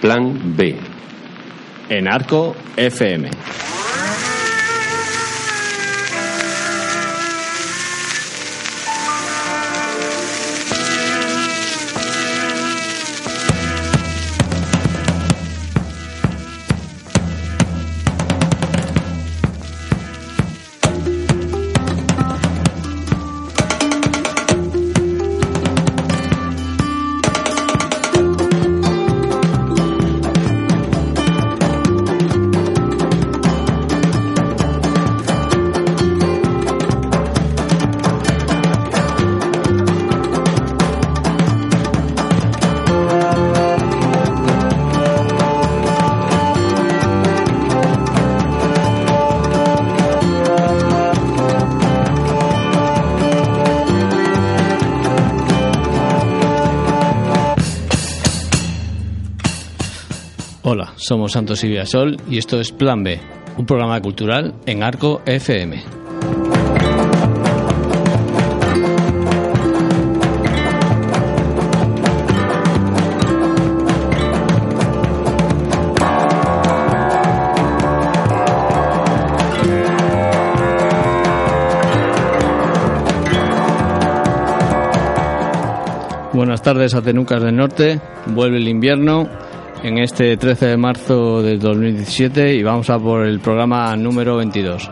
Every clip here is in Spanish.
Plan B. En Arco FM. Somos Santos y Sol y esto es Plan B, un programa cultural en Arco FM. Buenas tardes a Tenucas del Norte, vuelve el invierno en este 13 de marzo de 2017 y vamos a por el programa número 22.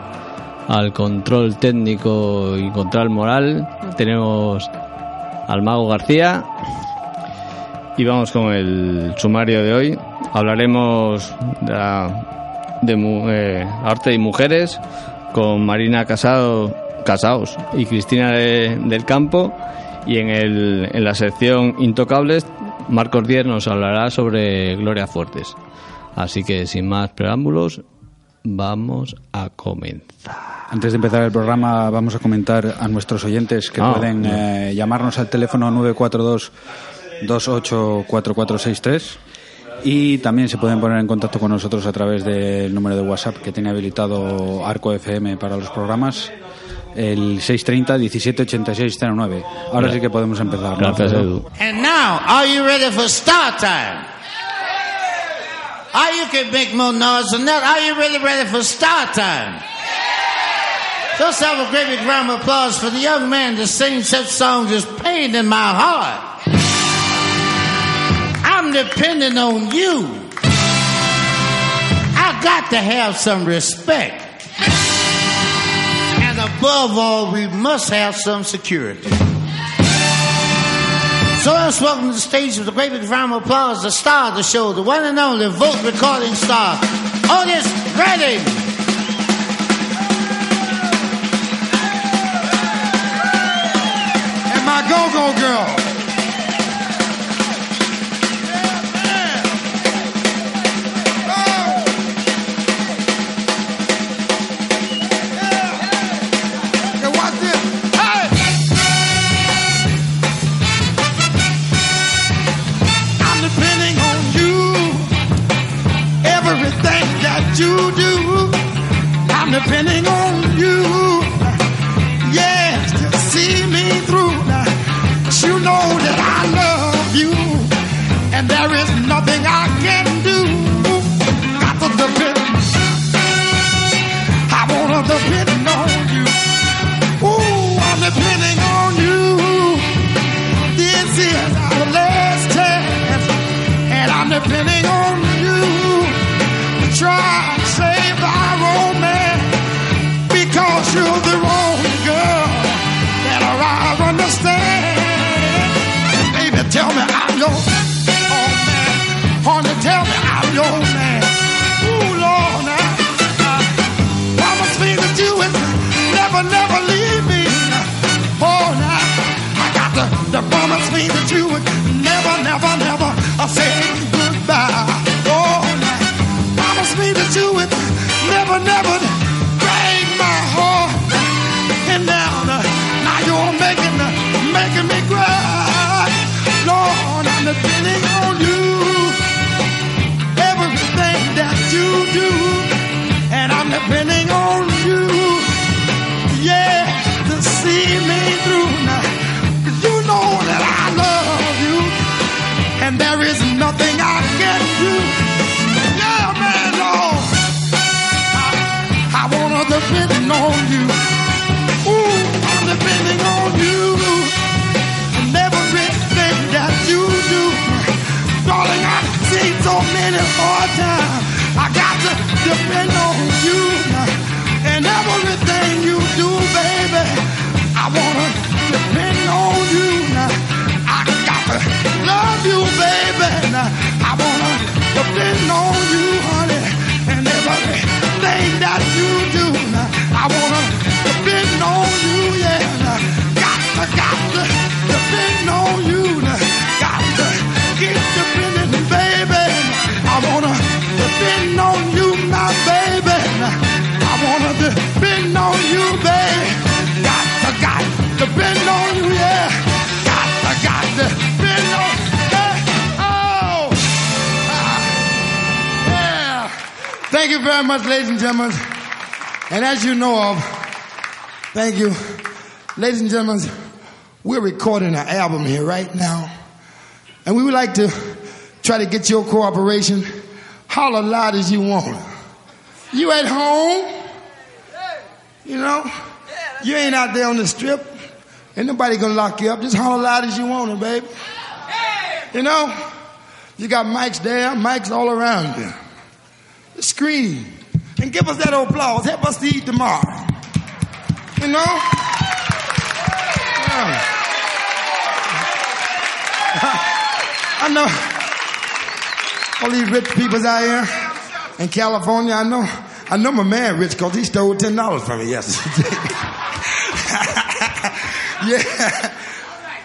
Al control técnico y control moral tenemos al Mago García y vamos con el sumario de hoy. Hablaremos de, eh, arte y mujeres con Marina Casado, Casaos y Cristina de- del Campo y en, el, en la sección Intocables Marcos Díez nos hablará sobre Gloria Fuertes. Así que sin más preámbulos, vamos a comenzar. Antes de empezar el programa, vamos a comentar a nuestros oyentes que Ah, pueden eh, llamarnos al teléfono 942 284463 y también se pueden poner en contacto con nosotros a través del número de WhatsApp que tiene habilitado Arco FM para los programas, el 630 178609. Ahora sí que podemos empezar. ¿no, Gracias, Edu. And now, are you ready for start time? Are you can make more noise than that? Are you really ready for start time? Let's have a great big round of applause for the young man that sings such songs as Pain in My Heart. I'm depending on you. I got to have some respect. Above all, we must have some security. So let's welcome to the stage with a great big round of applause, the star of the show, the one and only vote recording star, Otis Redding. and my go-go girl. Depend on you. Ooh, I'm depending on you. And everything that you do. Darling, I've seen so many hard times. I got to depend on you. And everything you do, baby. I wanna depend on you. I got to love you, baby. I wanna depend on you, honey. And everything that you do. Depend on you, baby. Got to, got depend on you, yeah. Got to, got depend on, yeah. Oh, ah, yeah. Thank you very much, ladies and gentlemen. And as you know of, thank you, ladies and gentlemen, we're recording an album here right now. And we would like to try to get your cooperation. Holler loud as you want. You at home? You know? You ain't out there on the strip. Ain't nobody gonna lock you up. Just holler loud as you want it, baby. You know? You got mics there, mics all around you. Scream. And give us that applause. Help us to eat tomorrow. You know? Yeah. I know all these rich peoples out here in California. I know, I know my man rich because he stole ten dollars from me yesterday. yeah,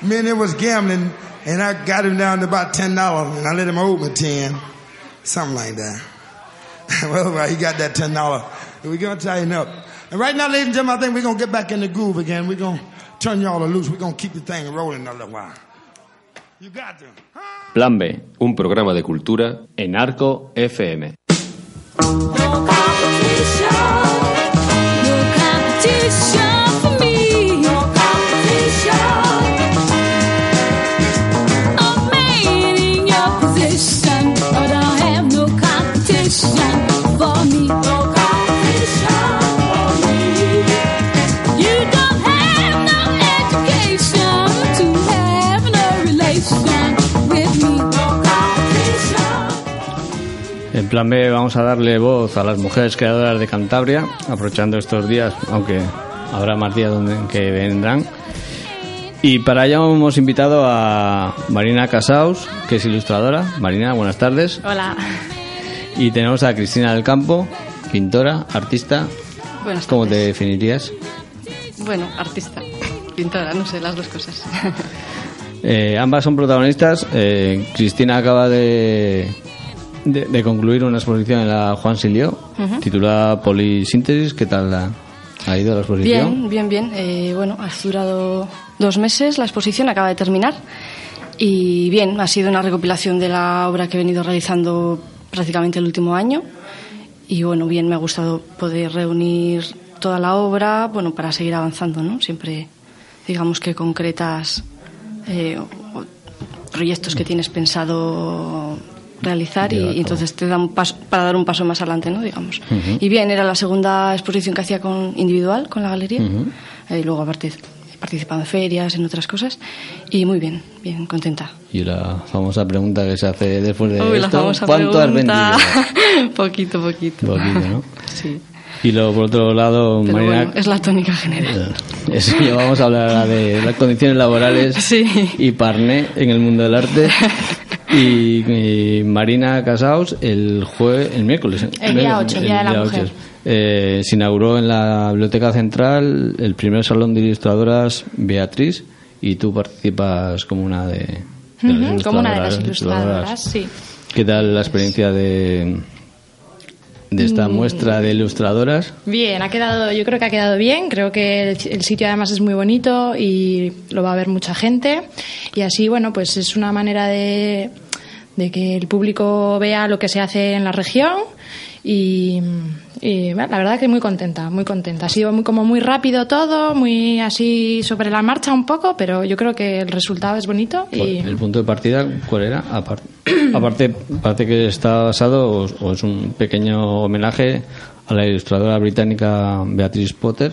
man, it was gambling, and I got him down to about ten dollars, and I let him hold me ten, something like that. well, right, he got that ten dollars. We're gonna tighten up. And right now, ladies and gentlemen, I think we're gonna get back in the groove again. We're gonna turn y'all loose. We're gonna keep the thing rolling a little while. You got to. Plan B, un programa de cultura en Arco FM. En plan B vamos a darle voz a las mujeres creadoras de Cantabria, aprovechando estos días, aunque habrá más días donde, que vendrán. Y para ello hemos invitado a Marina Casaus, que es ilustradora. Marina, buenas tardes. Hola. Y tenemos a Cristina del Campo, pintora, artista. Buenas ¿Cómo te tardes. definirías? Bueno, artista, pintora, no sé, las dos cosas. Eh, ambas son protagonistas. Eh, Cristina acaba de, de, de concluir una exposición en la Juan Silio, titulada Polisíntesis. ¿Qué tal la- ha ido la exposición? Bien, bien, bien. Eh, bueno, ha durado dos meses la exposición, acaba de terminar. Y bien, ha sido una recopilación de la obra que he venido realizando prácticamente el último año. Y bueno, bien, me ha gustado poder reunir toda la obra, bueno, para seguir avanzando, ¿no? Siempre, digamos que concretas eh, proyectos que tienes pensado realizar y, y entonces te da un paso para dar un paso más adelante, ¿no? Digamos. Y bien, era la segunda exposición que hacía con individual con la galería. Eh, luego aparte participado en ferias, en otras cosas y muy bien, bien contenta. Y la famosa pregunta que se hace después de Uy, esto, ¿cuánto pregunta. has vendido? poquito, poquito. Poquito, ¿no? Sí. Y luego, por otro lado, Pero Marina, bueno, es la tónica general. es que vamos a hablar de las condiciones laborales Sí. y parné en el mundo del arte. Y, y Marina Casaus el jueves, el miércoles. El día ocho, Día de la ocho, Mujer. eh, se inauguró en la Biblioteca Central el primer salón de ilustradoras Beatriz y tú participas como una de, de las Ujú, como una de las ilustradoras. ilustradoras, sí. ¿Qué tal la experiencia de, de esta Mm. muestra de ilustradoras? Bien, ha quedado, yo creo que ha quedado bien. Creo que el, el sitio además es muy bonito y lo va a ver mucha gente. Y así, bueno, pues es una manera de, de que el público vea lo que se hace en la región y, y, bueno, la verdad que muy contenta, muy contenta. Ha sido muy, como muy rápido todo, muy así sobre la marcha un poco, pero yo creo que el resultado es bonito y ¿El punto de partida cuál era? Apar- Aparte, parece que está basado o, o es un pequeño homenaje a la ilustradora británica Beatrice Potter,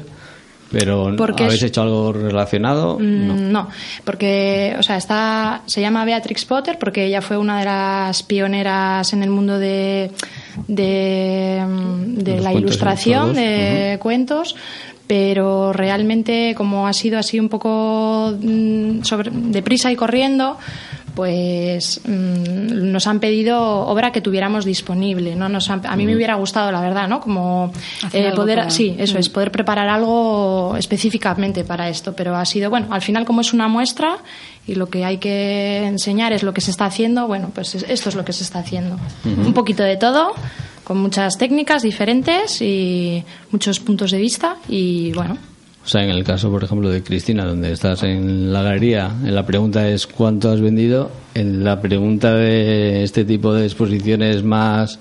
pero Porque ¿habéis hecho algo relacionado? No. Mm, No, porque, o sea, está, se llama Beatrix Potter porque ella fue una de las pioneras en el mundo de, de, mm, de la ilustración de cuentos, pero realmente como ha sido así un poco mm, sobre, deprisa y corriendo, pues mm, nos han pedido obra que tuviéramos disponible, ¿no? Nos han- a mí me hubiera gustado, la verdad, ¿no? Como eh, poder, para- sí, eso Mm. es, poder preparar algo específicamente para esto, pero ha sido, bueno, al final como es una muestra y lo que hay que enseñar es lo que se está haciendo, bueno, pues es- esto es lo que se está haciendo. Un poquito de todo, con muchas técnicas diferentes y muchos puntos de vista y bueno, O sea, en el caso, por ejemplo, de Cristina, donde estás en la galería, en la pregunta es ¿cuánto has vendido? En la pregunta de este tipo de exposiciones más,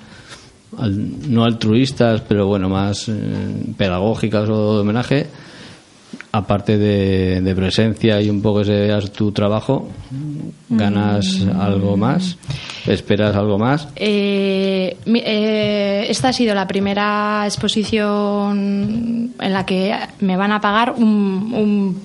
no altruistas, pero bueno, más eh, pedagógicas o de homenaje, aparte de, de presencia y un poco que se tu trabajo, ¿ganas algo más? ¿Esperas algo más? Eh, eh, esta ha sido la primera exposición en la que me van a pagar un, un,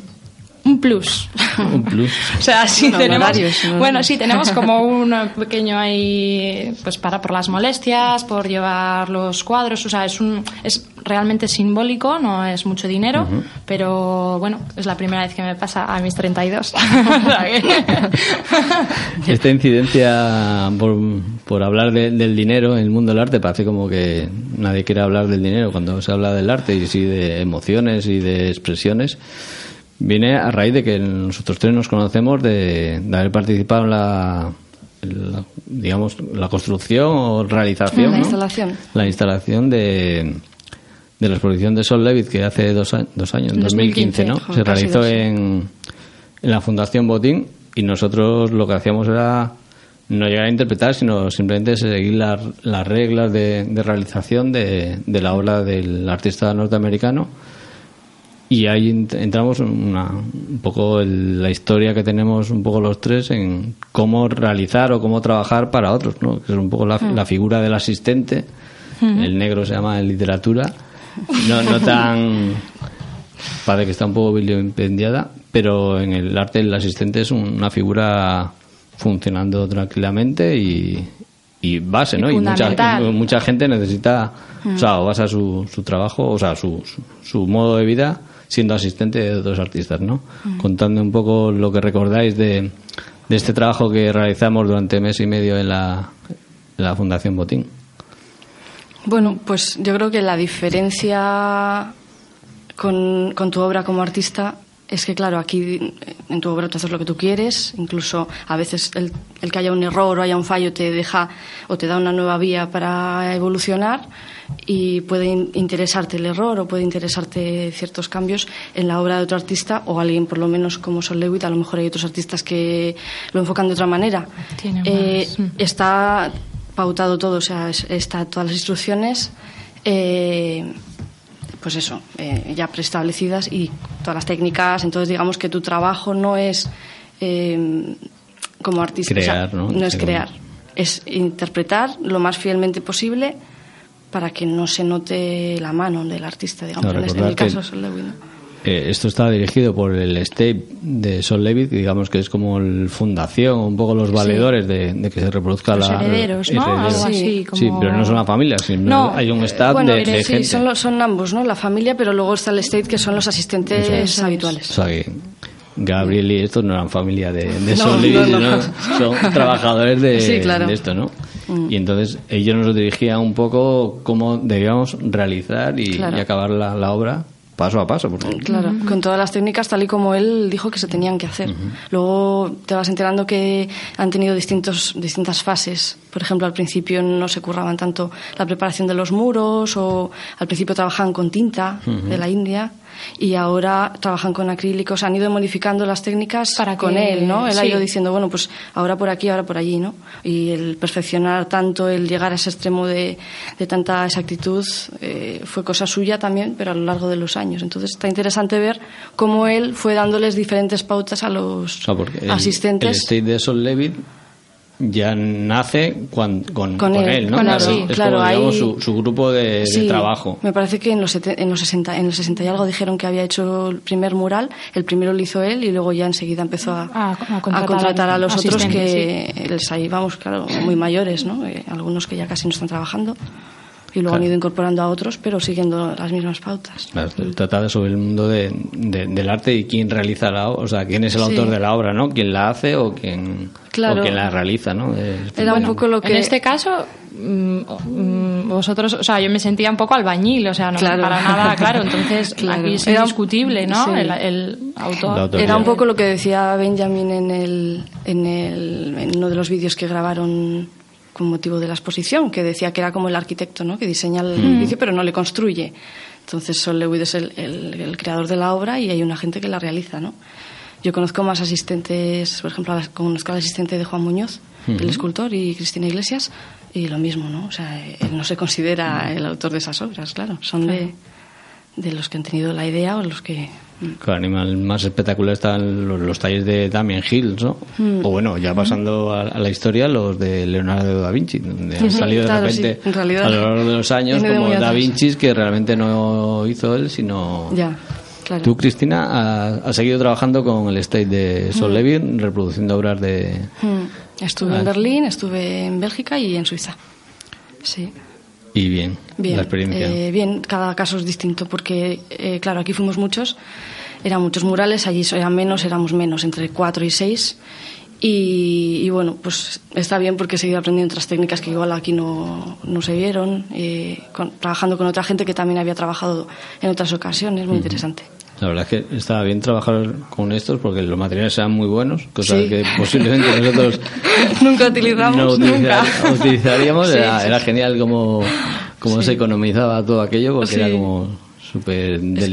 un plus. Un plus. o sea, sí Un tenemos, bueno, sí tenemos como un pequeño ahí, pues para por las molestias, por llevar los cuadros, o sea, es un, es realmente simbólico, no es mucho dinero, pero bueno, es la primera vez que me pasa a mis 32. O sea que- Esta incidencia por, por hablar de- del dinero en el mundo del arte parece como que nadie quiere hablar del dinero cuando se habla del arte y sí de emociones y de expresiones. Viene a raíz de que nosotros tres nos conocemos de, de haber participado en la, la, digamos, la construcción o realización. La ¿no? instalación. La instalación de, de la exposición de Sol Levitt que hace dos, a- dos años, en 2015, 2015, ¿no? Se realizó en, en la Fundación Botín y nosotros lo que hacíamos era no llegar a interpretar, sino simplemente seguir las, las reglas de, de realización de, de la obra del artista norteamericano. Y ahí ent- entramos en una, un poco el- la historia que tenemos un poco los tres en cómo realizar o cómo trabajar para otros, ¿no? Que es un poco la, la figura del asistente. El negro se llama en literatura. No, no tan... Parece que está un poco vilipendiada, pero en el arte el asistente es una figura funcionando tranquilamente y, y base, ¿no? Y mucha, y mucha gente necesita, o sea, o basa su, su trabajo, o sea, su, su, su modo de vida siendo asistente de otros artistas, ¿no? Contando un poco lo que recordáis de, de este trabajo que realizamos durante mes y medio en la, en la Fundación Botín. Bueno, pues yo creo que la diferencia con, con tu obra como artista es que, claro, aquí en tu obra tú haces lo que tú quieres, incluso a veces el, el que haya un error o haya un fallo te deja o te da una nueva vía para evolucionar y puede in- interesarte el error o puede interesarte ciertos cambios en la obra de otro artista o alguien, por lo menos como Sol Lewitt, a lo mejor hay otros artistas que lo enfocan de otra manera. Tiene Eh, más, mm. está pautado todo, o sea, es- está todas las instrucciones, eh, pues eso, eh, ya preestablecidas y todas las técnicas. Entonces, digamos que tu trabajo no es eh, como artista, o sea, Crear, ¿no? es Pero- crear, es interpretar lo más fielmente posible para que no se note la mano del artista, digamos, Claro, en, este- en el caso de Sol ¿no? Eh, esto está dirigido por el State de Sol Levitt, que digamos que es como el fundación, un poco los valedores de, de que se reproduzca Los la. herederos, ¿no? herederos. Algo así, Sí. como... Sí, pero no son la familia, sino No, hay un staff Bueno, de, de sí, gente. son, los- son ambos, ¿no? La familia, pero luego está el state, que son los asistentes es. Habituales. O sea que Gabriel y estos no eran familia de, de No, Sol Levitt, no, no. sino son trabajadores de, Sí, claro. de esto, ¿no? Y entonces ellos nos dirigían un poco cómo debíamos realizar y, Claro. y acabar la, la obra paso a paso. Porque, Claro, con todas las técnicas tal y como él dijo que se tenían que hacer. Luego te vas enterando que han tenido distintos, distintas fases. Por ejemplo, al principio no se curraban tanto la preparación de los muros o al principio trabajaban con tinta de la India y ahora trabajan con acrílicos, han ido modificando las técnicas Para con que- él, ¿no? Él ha ido diciendo, bueno, pues ahora por aquí, ahora por allí, ¿no? Y el perfeccionar tanto, el llegar a ese extremo de, de tanta exactitud, eh, fue cosa suya también, pero a lo largo de los años. Entonces está interesante ver cómo él fue dándoles diferentes pautas a los O sea, porque el, asistentes. el state de Sol Levitt ya nace cuan- con, Con con él, él, ¿no? con él, Claro, sí, es claro, como, digamos, ahí- su, su grupo de, trabajo. Me parece que en los, sete- en, los 60, en los 60 y algo dijeron que había hecho el primer mural, el primero lo hizo él y luego ya enseguida empezó a, A- a contratar a contratar a los otros que les ahí vamos, claro, muy mayores, ¿no? Eh, algunos que ya casi no están trabajando y luego Claro. han ido incorporando a otros, pero siguiendo las mismas pautas. Claro, Trata sobre el mundo de- de- del arte y quién realiza la obra, o sea, quién es el Sí. autor de la obra, ¿no? Quién la hace o quién, Claro. o quién la realiza, ¿no? Es- Era un bueno, poco lo que... En este caso, mm, mm, vosotros, o sea, yo me sentía un poco albañil, o sea, no Claro. para nada, claro. Entonces, Claro. aquí es indiscutible, ¿no? sí. El, el autor. Era un poco lo que decía Benjamin en, el, en, el, en uno de los vídeos que grabaron con motivo de la exposición, que decía que era como el arquitecto, ¿no? que diseña el edificio pero no le construye. Entonces Sol Lewitt es el, el- el creador de la obra y hay una gente que la realiza. ¿no? Yo conozco más asistentes, por ejemplo, conozco al asistente de Juan Muñoz, el escultor, y Cristina Iglesias, y lo mismo, ¿no? O sea, él no se considera el autor de esas obras, claro, son de, de los que han tenido la idea o los que... Claro, animal más espectacular están los, los talleres de Damien Hills, ¿no? Mm. O bueno, ya pasando a, a la historia, los de Leonardo da Vinci, donde han salido de Claro, repente sí, en realidad, a lo largo de los años como da. Vinci que realmente no hizo él, sino... Ya, claro. Tú, Cristina, has, has seguido trabajando con el estate de Sol Levitt, reproduciendo obras de... Mm. Estuve Ah. en Berlín, estuve en Bélgica y en Suiza. Sí, Y bien, bien. la experiencia. Eh, bien, cada caso es distinto porque, eh, claro, aquí fuimos muchos, eran muchos murales, allí eran menos, éramos menos, entre cuatro y seis. Y, y bueno, pues está bien porque he seguido aprendiendo otras técnicas que igual aquí no, no se vieron, eh, con- trabajando con otra gente que también había trabajado en otras ocasiones, muy interesante. La verdad es que está bien trabajar con estos porque los materiales sean muy buenos, cosa Sí. que posiblemente nosotros nunca utilizamos, no utilizar- nunca. utilizaríamos. Sí, era, sí, era genial como, como se economizaba todo aquello porque era como súper Es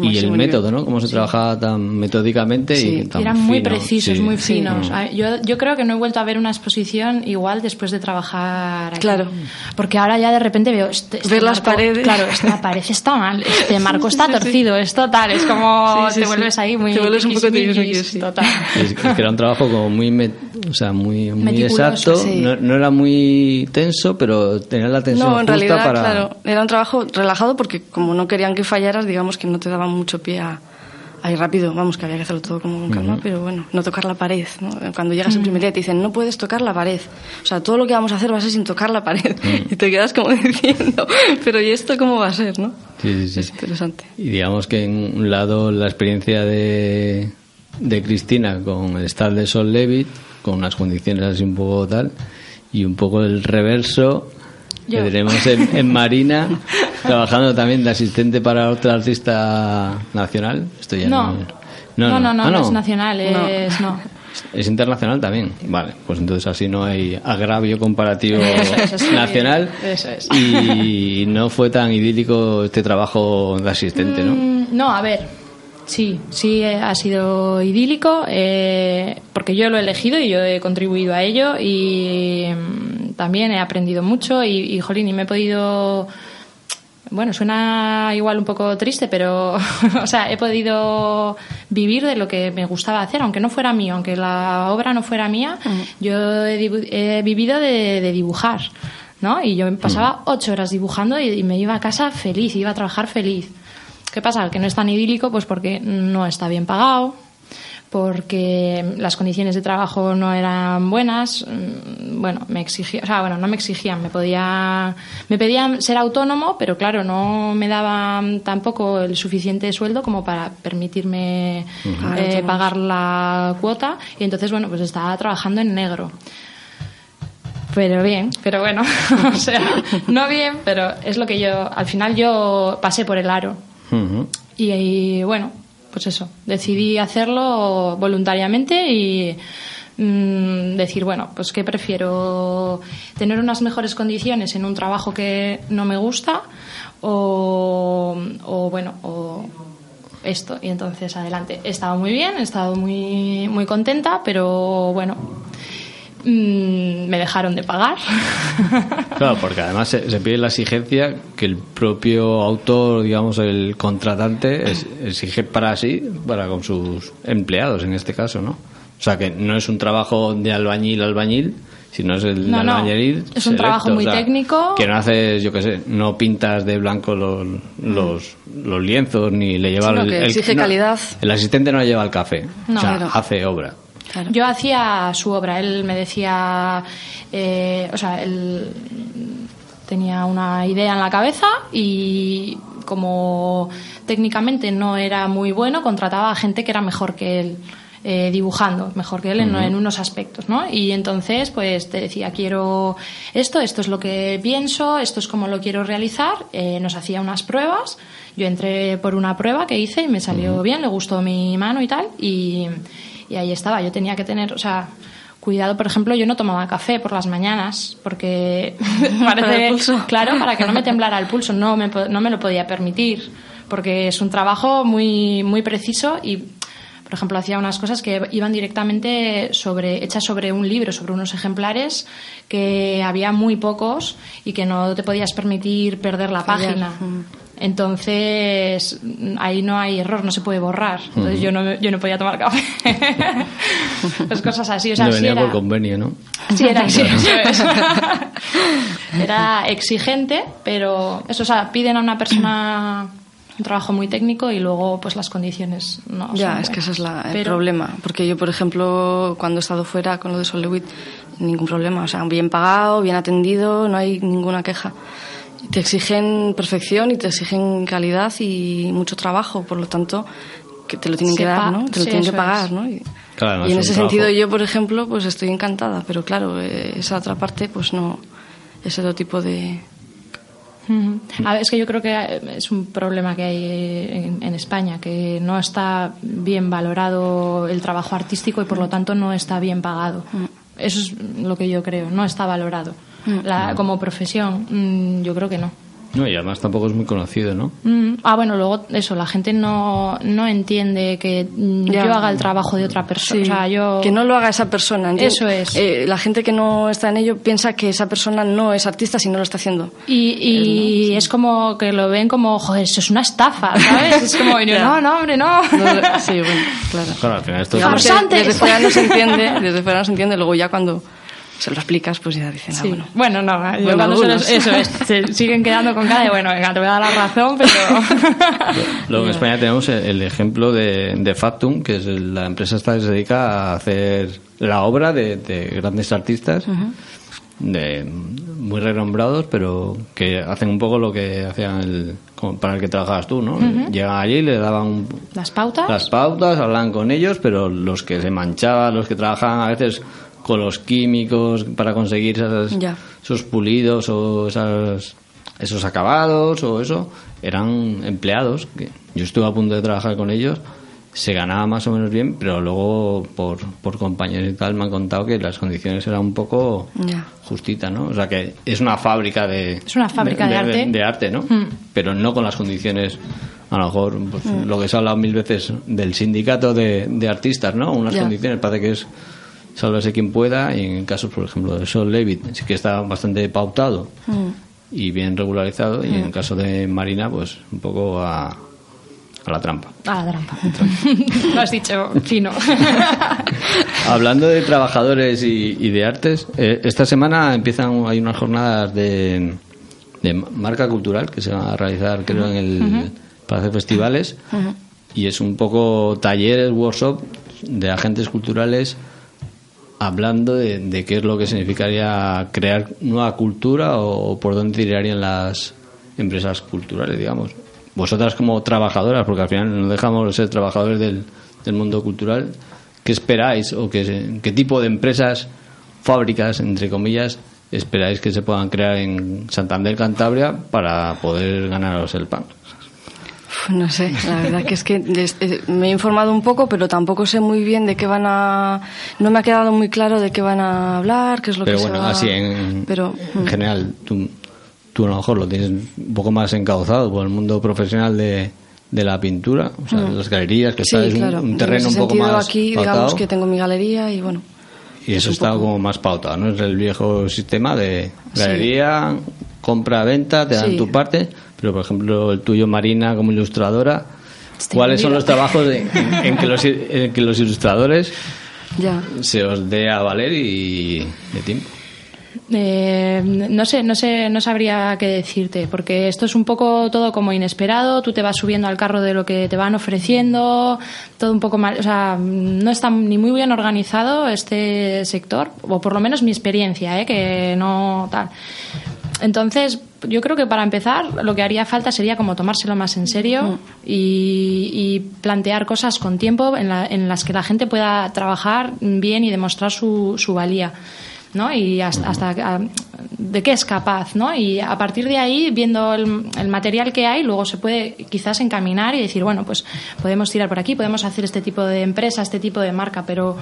Y el método. ¿no? Cómo se Sí. trabajaba tan metódicamente Sí. y tan Eran muy fino. precisos, Sí. muy finos. Mm. Ah, Yo, yo creo que no he vuelto a ver una exposición igual después de trabajar aquí. Claro. Porque ahora ya de repente veo... Este, este Ver las marco- paredes. Claro, esta pared está mal, este marco está Sí, sí, sí. torcido, es total, es como Sí, sí, te sí. vuelves ahí muy... Te vuelves un poco sí. Total. Es, es que era un trabajo como muy, met- o sea, muy, muy exacto. sí. No, no era muy tenso, pero tenía la tensión No, en justa realidad, para. claro, era un trabajo relajado porque como no querían que fallaras, digamos que no te daban mucho pie a, a ir rápido, vamos, que había que hacerlo todo como con calma, pero bueno, no tocar la pared, ¿no? Cuando llegas el primer día te dicen, no puedes tocar la pared, o sea, todo lo que vamos a hacer va a ser sin tocar la pared, y te quedas como diciendo, pero ¿y esto cómo va a ser, no? Sí, sí, sí. Es interesante. Y digamos que en un lado la experiencia de, de Cristina con el staff de Sol Levitt, con unas condiciones así un poco tal, y un poco el reverso Yo. que tenemos en, en Marina, trabajando también de asistente para otra artista nacional. Esto ya No. no, No, no, no, Ah, no es nacional, es... No. Es internacional también. Vale, pues entonces así no hay agravio comparativo Eso es, eso es. nacional. Eso es. Y no fue tan idílico este trabajo de asistente, ¿no? Mm, No, a ver, sí, sí eh, ha sido idílico, eh, porque yo lo he elegido y yo he contribuido a ello y mm, también he aprendido mucho y, y jolín, y me he podido... Bueno, suena igual un poco triste, pero, o sea, he podido vivir de lo que me gustaba hacer, aunque no fuera mío, aunque la obra no fuera mía, yo he, vivido de, de dibujar, ¿no? Y yo me pasaba ocho horas dibujando y, y me iba a casa feliz, iba a trabajar feliz. ¿Qué pasa? Que no es tan idílico, pues porque no está bien pagado, porque las condiciones de trabajo no eran buenas. mm, Bueno, me exigían, o sea, bueno, no me exigían, me podía, me pedían ser autónomo, pero claro, no me daban tampoco el suficiente sueldo como para permitirme Pagar eh, pagar la cuota y entonces, bueno, pues estaba trabajando en negro. Pero bien, pero bueno, o sea, no bien, pero es lo que yo, al final yo pasé por el aro. Y, y, bueno, pues eso, decidí hacerlo voluntariamente y mm, decir, bueno, pues que prefiero tener unas mejores condiciones en un trabajo que no me gusta o, o bueno, o esto. Y entonces adelante. He estado muy bien, he estado muy, muy contenta, pero bueno, mm, me dejaron de pagar. Claro, porque además se, se pide la exigencia que el propio autor, digamos, el contratante, es- exige para sí, para con sus empleados en este caso, ¿no? O sea, que no es un trabajo de albañil albañil, sino es el No, albañil. es un trabajo muy técnico. Que no haces, yo qué sé, no pintas de blanco los, los, los lienzos ni le lleva Sino el, que el- exige no, calidad. El asistente no lleva el café. No. o sea, hace obra. Claro. Yo hacía su obra, él me decía, eh, o sea, él tenía una idea en la cabeza y como técnicamente no era muy bueno, contrataba a gente que era mejor que él. eh, dibujando mejor que él en, en unos aspectos, ¿no? Y entonces, pues te decía, quiero esto, esto es lo que pienso, esto es como lo quiero realizar. Eh, nos hacía unas pruebas. Yo entré por una prueba que hice y me salió bien, le gustó mi mano y tal. Y, y ahí estaba. Yo tenía que tener, o sea, cuidado, por ejemplo, yo no tomaba café por las mañanas porque Para el parece, pulso. claro, para que no me temblara el pulso, no me, no me lo podía permitir porque es un trabajo muy, muy preciso y, por ejemplo, hacía unas cosas que iban directamente sobre, hechas sobre un libro, sobre unos ejemplares que había muy pocos y que no te podías permitir perder la Fallar. página. Mm. Entonces, ahí no hay error, no se puede borrar. Entonces, yo, no, yo no podía tomar café. pues cosas así. O sea, No sí venía era, por convenio, ¿no? sí era así, eso es. Era exigente, pero eso, o sea, piden a una persona un trabajo muy técnico y luego, pues las condiciones no Ya, son es que ese es la- el Pero- problema. Porque yo, por ejemplo, cuando he estado fuera con lo de Solewit, ningún problema. O sea, bien pagado, bien atendido, no hay ninguna queja. Te exigen perfección y te exigen calidad y mucho trabajo. Por lo tanto, que te lo tienen que dar, ¿no? Te lo sí, tienen que pagar, es. ¿no? Y, Claro, no y en es ese sentido trabajo. yo, por ejemplo, pues estoy encantada. Pero claro, eh, esa otra parte, pues no. Ese otro tipo de... Ujú. A ver, es que yo creo que es un problema que hay eh, en, en España, que no está bien valorado el trabajo artístico y por lo tanto no está bien pagado. Eso es lo que yo creo, no está valorado. La- como profesión, mm, yo creo que no. No, y además tampoco es muy conocido, ¿no? Mm, ah, bueno, luego eso, la gente no, no entiende que mm, Ya. yo haga el trabajo de otra persona. Sí, O sea, yo... Que no lo haga esa persona. ¿entiendes? Eso es. Eh, la gente que no está en ello piensa que esa persona no es artista si no lo está haciendo. Y, y es como que lo ven como, joder, eso es una estafa, ¿sabes? Es como, yo, no, no, hombre, no. No, sí, bueno, claro. Claro, al final esto es Farsantes. desde fuera no se entiende, desde fuera no se entiende, luego ya cuando se lo explicas, pues ya dicen, ah, Sí. bueno. Bueno, no, Bueno, cuando se los- eso es, se siguen quedando con cara de, bueno, venga, te voy a dar la razón, pero... Luego en España tenemos el, ejemplo de, de Factum, que es el- la empresa esta que se dedica a hacer la obra de, de grandes artistas, de muy renombrados, pero que hacen un poco lo que hacían el, para el que trabajabas tú, ¿no? Llegan allí, le daban un- Las pautas. las pautas, hablaban con ellos, pero los que se manchaban, los que trabajaban a veces con los químicos para conseguir esas- Ya. esos pulidos o esas, esos acabados o eso, eran empleados. Que yo estuve a punto de trabajar con ellos, se ganaba más o menos bien, pero luego por, por compañeros y tal me han contado que las condiciones eran un poco Ya. justitas, ¿no? O sea que es una fábrica de... Es una fábrica de arte. De, arte, ¿no? Mm. Pero no con las condiciones, a lo mejor, pues, lo que se ha hablado mil veces del sindicato de, de artistas, ¿no? Unas condiciones, parece que es sálvese quien pueda, y en casos, por ejemplo, de Sol Levitt, sí que está bastante pautado y bien regularizado, y en el caso de Marina, pues un poco a, a la trampa. Ah, trampa. Lo has dicho fino. Hablando de trabajadores y, y de artes, eh, esta semana empiezan, hay unas jornadas de, de marca cultural que se van a realizar, creo, en el para hacer festivales y es un poco talleres, workshop de agentes culturales hablando de, qué es lo que significaría crear nueva cultura o, por dónde tirarían las empresas culturales, digamos. Vosotras como trabajadoras, porque al final no dejamos de ser trabajadores del, del mundo cultural, ¿qué esperáis o qué, qué tipo de empresas, fábricas, entre comillas, esperáis que se puedan crear en Santander, Cantabria, para poder ganaros el pan? No sé, la verdad que es que eh, me he informado un poco, pero tampoco sé muy bien de qué van a... No me ha quedado muy claro de qué van a hablar, qué es lo Pero que bueno, se va... así en, Pero, en mm. general, tú, tú a lo mejor lo tienes un poco más encauzado por el mundo profesional de, de la pintura, o sea, Mm. las galerías, que Sí, está, un- claro. un, En terreno un poco más aquí, pautado, digamos que tengo mi galería y bueno... y eso está como más pautado, ¿no? Es el viejo sistema de galería, compra, venta, te dan Sí. tu parte, pero por ejemplo el tuyo, Marina, como ilustradora, Estoy ¿cuáles son los trabajos en, en que los, en que los ilustradores Ya. se os dé a valer y de tiempo? Eh, no sé, no sé, no sabría qué decirte, porque esto es un poco todo como inesperado, tú te vas subiendo al carro de lo que te van ofreciendo, todo un poco mal, o sea, no está ni muy bien organizado este sector, o por lo menos mi experiencia, ¿eh? que no tal. Entonces, yo creo que para empezar, lo que haría falta sería como tomárselo más en serio y, y plantear cosas con tiempo en, la- en las que la gente pueda trabajar bien y demostrar su, su valía. ¿no? Y hasta, hasta a- de qué es capaz, ¿no? Y a partir de ahí, viendo el, el material que hay, luego se puede quizás encaminar y decir, bueno, pues podemos tirar por aquí, podemos hacer este tipo de empresa, este tipo de marca, pero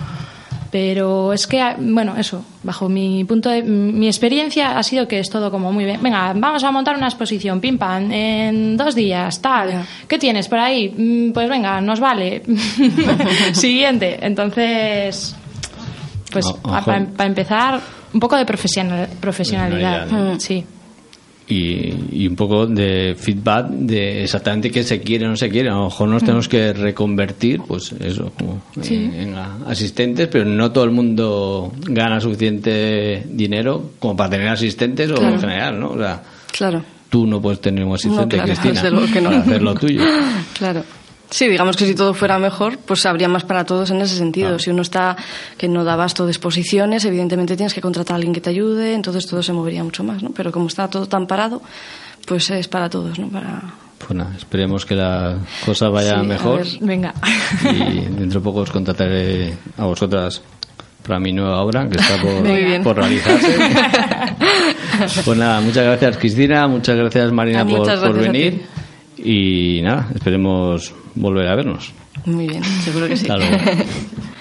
pero es que, bueno, eso, bajo mi punto de mi experiencia ha sido que es todo como muy bien. Venga, vamos a montar una exposición, pim pam, en dos días, tal. ¿Qué tienes por ahí? "Mm, Pues venga, nos vale. Siguiente. Entonces, pues para empezar, un poco de profesional- profesionalidad. Profesionalidad, Mm, Sí. Y, y un poco de feedback de exactamente qué se quiere o no se quiere. A lo mejor nos tenemos que reconvertir, pues eso, como en, asistentes, pero no todo el mundo gana suficiente dinero como para tener asistentes o Claro. en general, ¿no? O sea, Claro. tú no puedes tener un asistente, claro, Cristina, que no. para hacer lo tuyo. Claro. Sí, digamos que si todo fuera mejor, pues habría más para todos en ese sentido. Claro. Si uno está que no da abasto de exposiciones, evidentemente tienes que contratar a alguien que te ayude, entonces todo se movería mucho más, ¿no? Pero como está todo tan parado, pues es para todos, ¿no? Para... Pues nada, esperemos que la cosa vaya Sí, a mejor ver. Venga. y dentro de poco os contrataré a vosotras para mi nueva obra que está por, por realizarse. pues nada, muchas gracias Cristina, muchas gracias Marina Ah, por, por gracias a venir y nada, esperemos volver a vernos. Muy bien, seguro que sí. Hasta luego.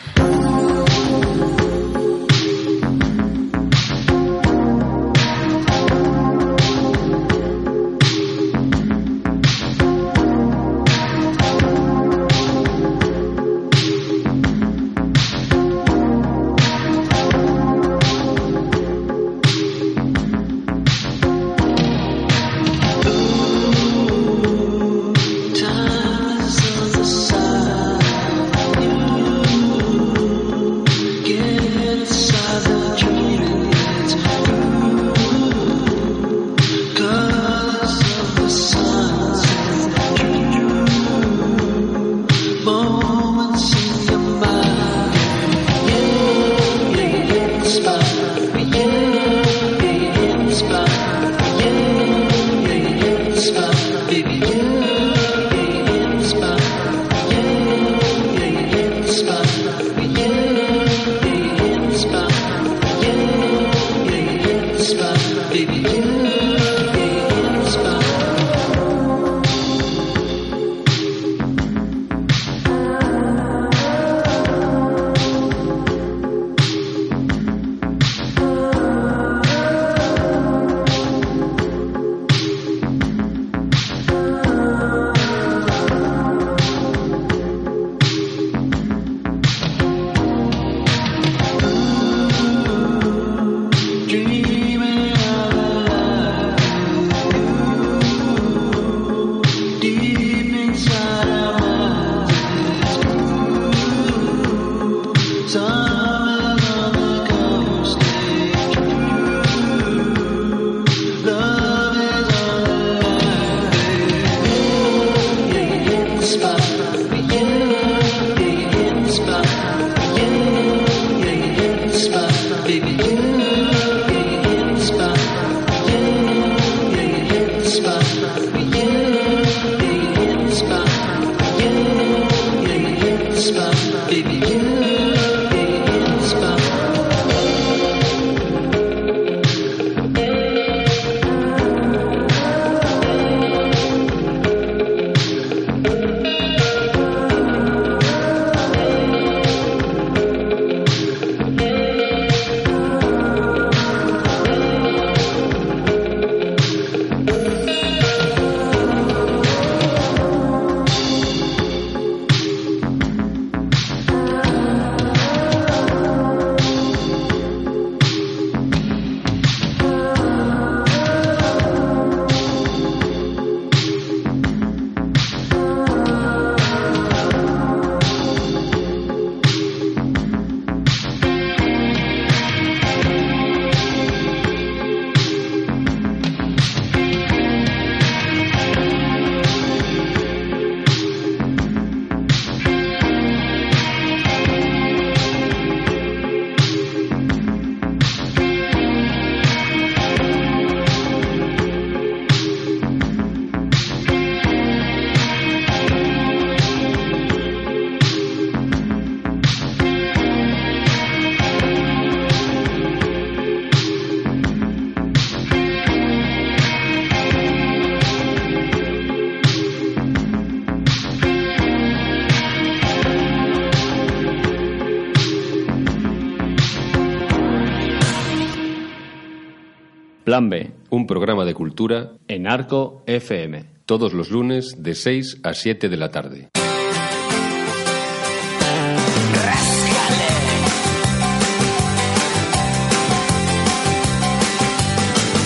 Plan B, Un programa de cultura en Arco FM. todos los lunes de 6 a 7 de la tarde.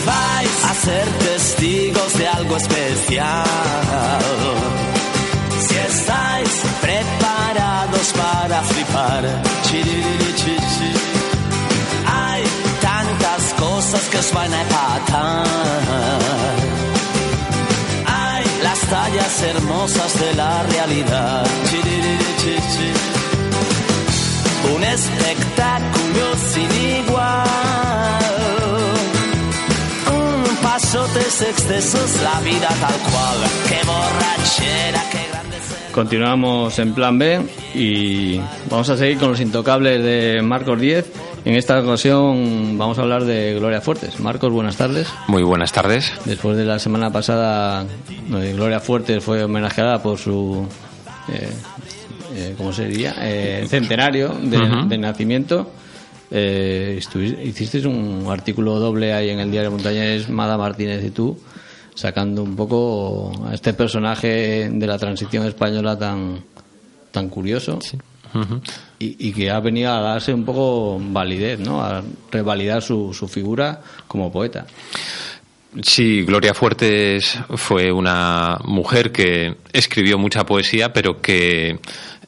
vais a ser testigos de algo especial. Si estáis preparados para flipar, chiriri, cosas que os van a empatar. Las tallas hermosas de la realidad. Un espectáculo sin igual. Un pasotes excesos, la vida tal cual. Qué borrachera, qué grande. Continuamos en Plan B y vamos a seguir con los intocables de Marcos 10. En esta ocasión vamos a hablar de Gloria Fuertes. Marcos, buenas tardes. Muy buenas tardes. Después de la semana pasada, eh, Gloria Fuertes fue homenajeada por su, eh, eh, ¿cómo se diría? Eh, centenario de, Ujú. de nacimiento. Eh, hicisteis un artículo doble ahí en el diario Montañés, Mada Martínez y tú, sacando un poco a este personaje de la transición española tan, tan curioso Ujú. Y, que ha venido a darse un poco validez, ¿no? A revalidar su, figura como poeta. Sí, Gloria Fuertes fue una mujer que escribió mucha poesía, pero que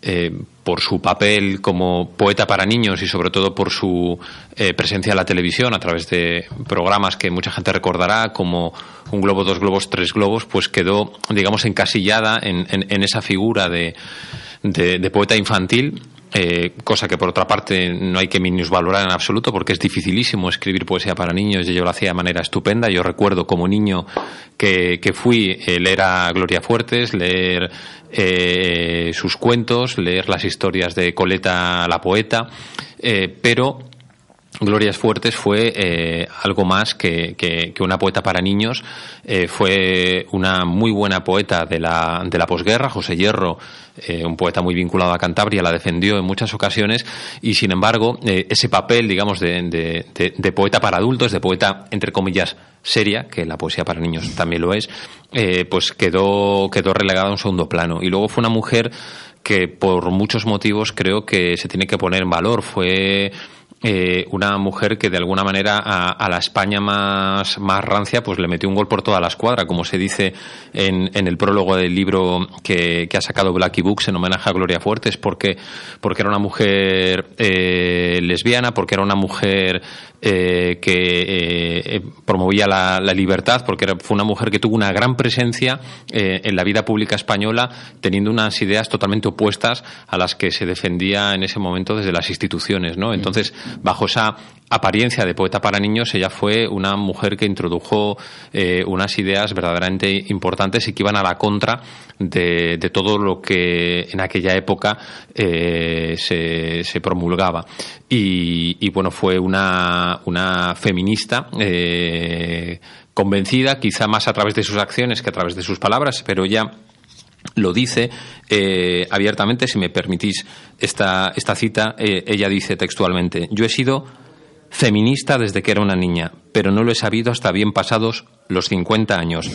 eh, por su papel como poeta para niños y sobre todo por su eh, presencia en la televisión a través de programas que mucha gente recordará como Un globo, dos globos, tres globos, pues quedó, digamos, encasillada en, en- en esa figura de- de poeta infantil eh, cosa que por otra parte no hay que minusvalorar en absoluto porque es dificilísimo escribir poesía para niños y ella lo hacía de manera estupenda. Yo recuerdo como niño que, que fui eh, leer a Gloria Fuertes, leer eh, sus cuentos, leer las historias de Coleta la poeta, eh, pero Glorias Fuertes fue eh, algo más que, que- que una poeta para niños. Eh, fue una muy buena poeta de la, de la posguerra. José Hierro, eh, un poeta muy vinculado a Cantabria, la defendió en muchas ocasiones. Y sin embargo, eh, ese papel, digamos, de, de- de- de poeta para adultos, de poeta, entre comillas, seria, que la poesía para niños también lo es, eh, pues quedó, quedó relegada a un segundo plano. Y luego fue una mujer que por muchos motivos creo que se tiene que poner en valor. Fue eh, una mujer que de alguna manera a, la España más, más rancia pues le metió un gol por toda la escuadra, como se dice en, en el prólogo del libro que, que ha sacado Blackie Books en homenaje a Gloria Fuertes, porque, porque era una mujer eh, lesbiana, porque era una mujer eh, que eh, eh, promovía la, libertad, porque fue una mujer que tuvo una gran presencia en la vida pública española, teniendo unas ideas totalmente opuestas a las que se defendía en ese momento desde las instituciones, ¿no? Entonces, bajo esa apariencia de poeta para niños, ella fue una mujer que introdujo unas ideas verdaderamente importantes y que iban a la contra de, todo lo que en aquella época se, promulgaba. Y, bueno, fue una, una feminista eh, convencida, quizá más a través de sus acciones que a través de sus palabras, pero ya lo dice eh, abiertamente, si me permitís esta, esta cita, eh, ella dice textualmente, yo he sido feminista desde que era una niña, pero no lo he sabido hasta bien pasados los 50 años.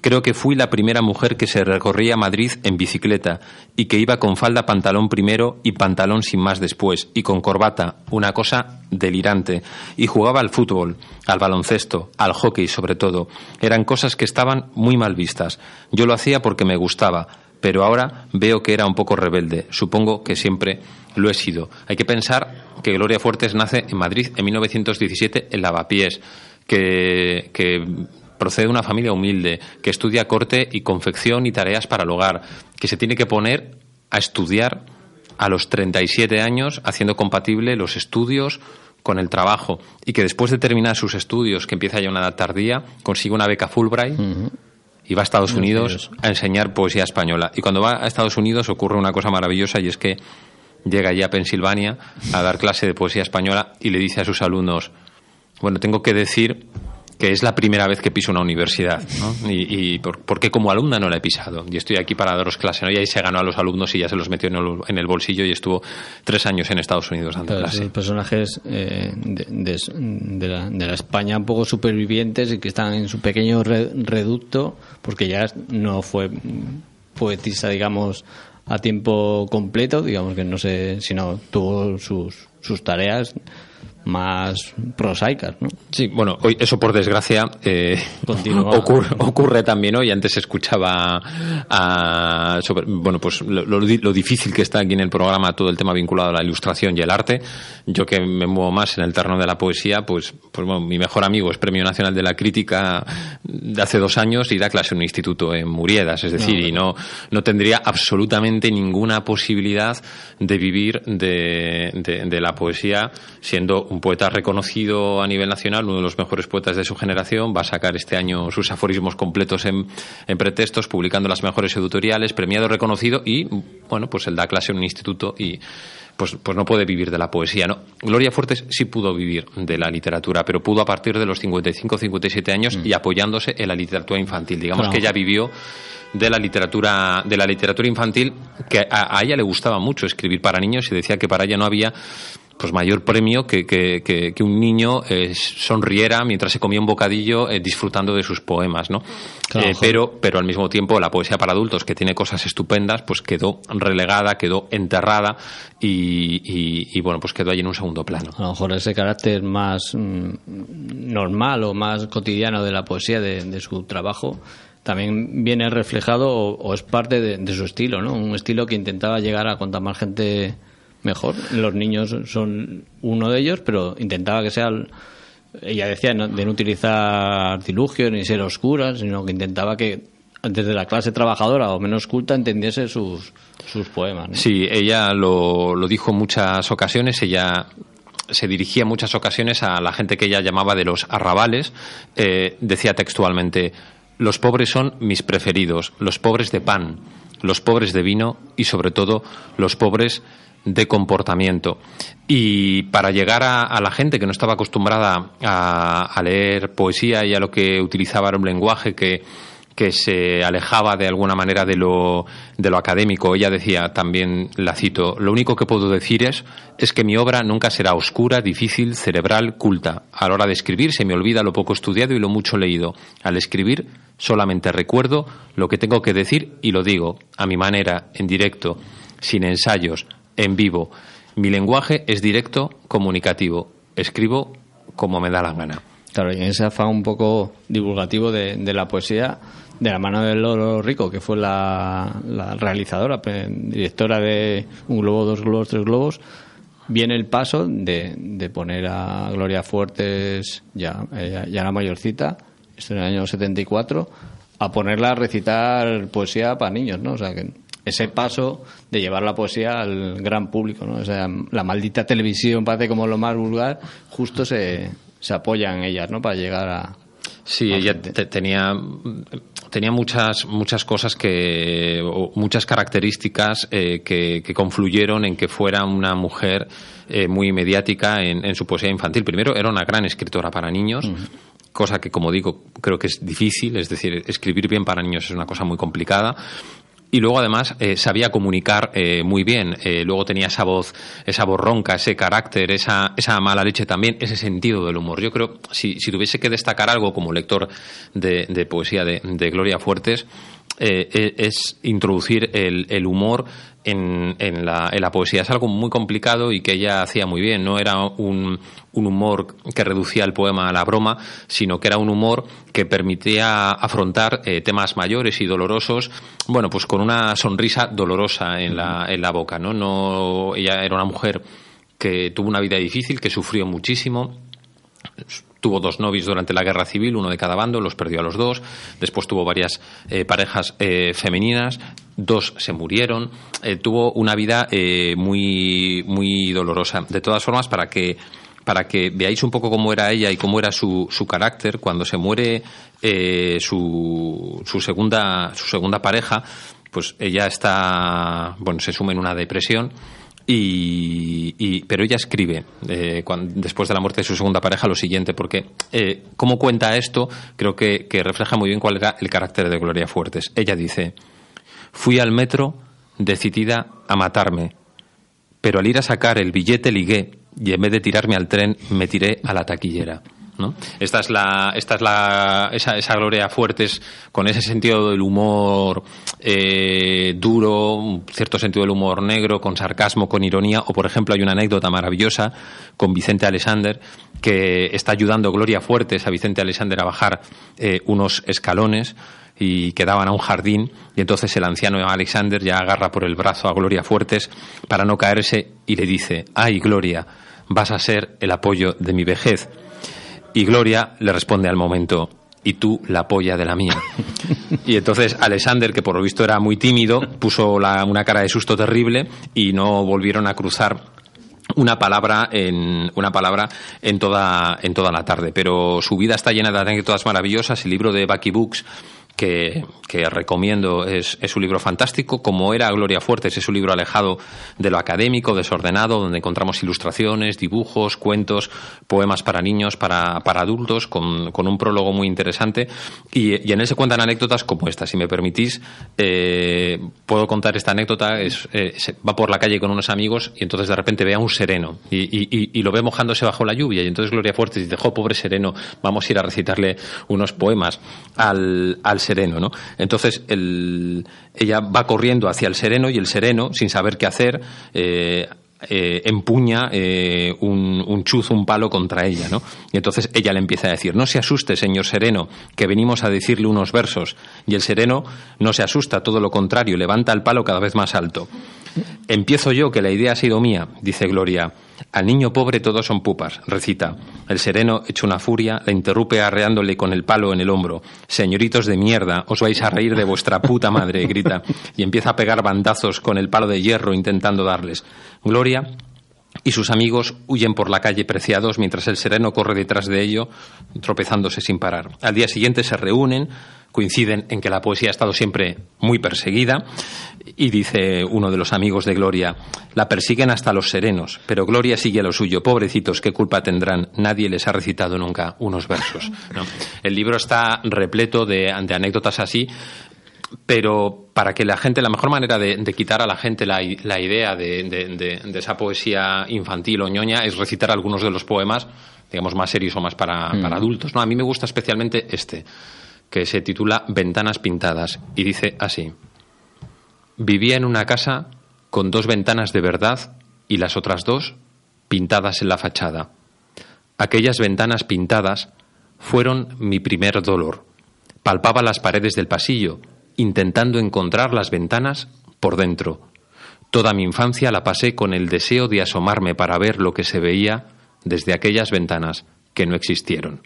Creo que fui la primera mujer que se recorría Madrid en bicicleta y que iba con falda pantalón primero y pantalón sin más después y con corbata, una cosa delirante. Y jugaba al fútbol, al baloncesto, al hockey sobre todo. Eran cosas que estaban muy mal vistas. Yo lo hacía porque me gustaba, pero ahora veo que era un poco rebelde. Supongo que siempre lo he sido. Hay que pensar que Gloria Fuertes nace en Madrid en 1917 en Lavapiés, que, procede de una familia humilde, que estudia corte y confección y tareas para el hogar, que se tiene que poner a estudiar a los 37 años haciendo compatible los estudios con el trabajo y que después de terminar sus estudios, que empieza ya una edad tardía, consigue una beca Fulbright y va a Estados Unidos a enseñar poesía española. Y cuando va a Estados Unidos ocurre una cosa maravillosa y es que llega allí a Pensilvania a dar clase de poesía española y le dice a sus alumnos, bueno, tengo que decir que es la primera vez que piso una universidad, ¿no? Y, y por- porque como alumna no la he pisado. Y estoy aquí para daros clase, ¿no? Y ahí se ganó a los alumnos y ya se los metió en el, en el bolsillo y estuvo tres años en Estados Unidos dando Claro, clase. personajes eh, de, de- de la, de la España un poco supervivientes y que están en su pequeño re- reducto, porque ya no fue poetisa, digamos, a tiempo completo, digamos que no sé, sino tuvo sus, sus tareas más prosaicas, ¿no? Sí, bueno, hoy eso por desgracia eh, ocurre, ocurre también hoy. Antes escuchaba a, sobre- bueno, pues lo, lo lo difícil que está aquí en el programa todo el tema vinculado a la ilustración y el arte. Yo que me muevo más en el terreno de la poesía, pues, pues bueno, mi mejor amigo es Premio Nacional de la Crítica de hace dos años y da clase en un instituto en Muriedas, es decir, No, y no, no tendría absolutamente ninguna posibilidad de vivir de, de- de la poesía siendo un poeta reconocido a nivel nacional, uno de los mejores poetas de su generación, va a sacar este año sus aforismos completos en, en pretextos, publicando las mejores editoriales, premiado, reconocido y, bueno, pues él da clase en un instituto y pues, pues no puede vivir de la poesía, ¿no? Gloria Fuertes sí pudo vivir de la literatura, pero pudo a partir de los 55, 57 años y apoyándose en la literatura infantil. Digamos Claro. que ella vivió de la literatura de la literatura infantil que a, a ella le gustaba mucho escribir para niños y decía que para ella no había pues mayor premio que, que, que- que un niño eh, sonriera mientras se comía un bocadillo eh, disfrutando de sus poemas, ¿no? Claro, Eh, pero, pero al mismo tiempo la poesía para adultos, que tiene cosas estupendas, pues quedó relegada, quedó enterrada y, y- y, bueno, pues quedó ahí en un segundo plano. A lo mejor ese carácter más mm, normal o más cotidiano de la poesía, de, de su trabajo, también viene reflejado o, o es parte de, de su estilo, ¿no? Un estilo que intentaba llegar a cuanta más gente mejor. Los niños son uno de ellos, pero intentaba que sea... el- ella decía ¿no? de no utilizar artilugios ni ser oscura, sino que intentaba que desde la clase trabajadora o menos culta entendiese sus, sus poemas. Sí, ella lo, lo dijo en muchas ocasiones, ella se dirigía en muchas ocasiones a la gente que ella llamaba de los arrabales, eh, decía textualmente, los pobres son mis preferidos, los pobres de pan, los pobres de vino y sobre todo los pobres de comportamiento. Y para llegar a, la gente que no estaba acostumbrada a, a leer poesía y a lo que utilizaba era un lenguaje que, que se alejaba de alguna manera de lo, de lo académico. Ella decía, también la cito, lo único que puedo decir es, es que mi obra nunca será oscura, difícil, cerebral, culta. A la hora de escribir se me olvida lo poco estudiado y lo mucho leído. Al escribir solamente recuerdo lo que tengo que decir y lo digo, a mi manera, en directo, sin ensayos, en vivo. Mi lenguaje es directo, comunicativo. Escribo como me da la gana. Claro, y en ese afán un poco divulgativo de, de la poesía, de la mano de Loro Rico, que fue la, realizadora, directora de Un Globo, Dos Globos, Tres Globos, viene el paso de, de poner a Gloria Fuertes, ya, ella- ya la mayorcita, esto en el año 74, a ponerla a recitar poesía para niños, ¿no? O sea, que ese paso de llevar la poesía al gran público, ¿no? O sea, la maldita televisión parece como lo más vulgar, justo se, se apoya en ellas, ¿no? Para llegar a... Sí, ella te- tenía, tenía muchas, muchas cosas que, o muchas características eh, que, que confluyeron en que fuera una mujer eh, muy mediática en, en su poesía infantil. Primero, era una gran escritora para niños. Cosa que, como digo, creo que es difícil, es decir, escribir bien para niños es una cosa muy complicada. Y luego además eh, sabía comunicar eh, muy bien. Eh, luego tenía esa voz, esa voz ronca, ese carácter, esa, esa mala leche también, ese sentido del humor. Yo creo, si, si tuviese que destacar algo como lector de, de poesía de, de Gloria Fuertes, eh, eh, es introducir el, el humor en, en, la, en la poesía. Es algo muy complicado y que ella hacía muy bien. No era un, un humor que reducía el poema a la broma, sino que era un humor que permitía afrontar eh, temas mayores y dolorosos, bueno, pues con una sonrisa dolorosa en la, en la boca, ¿no? no ella era una mujer que tuvo una vida difícil, que sufrió muchísimo, tuvo dos novios durante la guerra civil, uno de cada bando, los perdió a los dos. Después tuvo varias eh, parejas eh, femeninas, dos se murieron. Eh, tuvo una vida eh, muy, muy dolorosa. De todas formas, para que para que veáis un poco cómo era ella y cómo era su, su carácter, cuando se muere su, su segunda su segunda pareja, pues ella está bueno se sume en una depresión Y, pero ella escribe, eh, después de la muerte de su segunda pareja, lo siguiente, porque eh, cómo cuenta esto, creo que, que refleja muy bien cuál era el carácter de Gloria Fuertes. Ella dice, fui al metro decidida a matarme, pero al ir a sacar el billete ligué y en vez de tirarme al tren me tiré a la taquillera. ¿No? Esta es la, esta es la, esa, esa Gloria Fuertes con ese sentido del humor eh, duro, un cierto sentido del humor negro, con sarcasmo, con ironía. O por ejemplo hay una anécdota maravillosa con Vicente Alexander que está ayudando Gloria Fuertes a Vicente Alexander a bajar eh, unos escalones y quedaban a un jardín y entonces el anciano Alexander ya agarra por el brazo a Gloria Fuertes para no caerse y le dice, ay Gloria, vas a ser el apoyo de mi vejez. Y Gloria le responde al momento, y tú la polla de la mía. Y entonces Alexander, que por lo visto era muy tímido, puso la- una cara de susto terrible y no volvieron a cruzar una palabra en una palabra en toda en toda la tarde pero su vida está llena de anécdotas maravillosas el libro de Bucky Books que, recomiendo es, es un libro fantástico como era Gloria Fuertes es un libro alejado de lo académico desordenado donde encontramos ilustraciones dibujos cuentos poemas para niños para, para adultos con, con un prólogo muy interesante. Y, en él se cuentan anécdotas como esta. Si me permitís eh, puedo contar esta anécdota es, eh, va por la calle con unos amigos y entonces de repente ve a un sereno y- y lo ve mojándose bajo la lluvia. Y entonces Gloria Fuertes dice, jo, pobre sereno, vamos a ir a recitarle unos poemas al, al sereno, ¿no? Entonces el- ella va corriendo hacia el sereno y el sereno, sin saber qué hacer, eh, eh, empuña eh, un, un chuz, un palo contra ella, ¿no? Y entonces ella le empieza a decir, no se asuste, señor sereno, que venimos a decirle unos versos. Y el sereno no se asusta, todo lo contrario, levanta el palo cada vez más alto. Empiezo yo, que la idea ha sido mía, dice Gloria. Al niño pobre todos son pupas, recita. El sereno, hecho una furia, la interrumpe arreándole con el palo en el hombro. Señoritos de mierda, os vais a reír de vuestra puta madre, grita. Y empieza a pegar bandazos con el palo de hierro intentando darles. Gloria y sus amigos huyen por la calle preciados mientras el sereno corre detrás de ello, tropezándose sin parar. Al día siguiente se reúnen, coinciden en que la poesía ha estado siempre muy perseguida y dice uno de los amigos de Gloria, la persiguen hasta los serenos, pero Gloria sigue a lo suyo, pobrecitos, ¿qué culpa tendrán? Nadie les ha recitado nunca unos versos. ¿no? El libro está repleto de, de anécdotas así, pero para que la gente, la mejor manera de, de quitar a la gente la, la idea de, de- de- de esa poesía infantil o ñoña es recitar algunos de los poemas, digamos, más serios o más para, Mm. para adultos. ¿no? A mí me gusta especialmente este, que se titula Ventanas pintadas y dice así. Vivía en una casa con dos ventanas de verdad y las otras dos pintadas en la fachada. Aquellas ventanas pintadas fueron mi primer dolor. Palpaba las paredes del pasillo, intentando encontrar las ventanas por dentro. Toda mi infancia la pasé con el deseo de asomarme para ver lo que se veía desde aquellas ventanas que no existieron.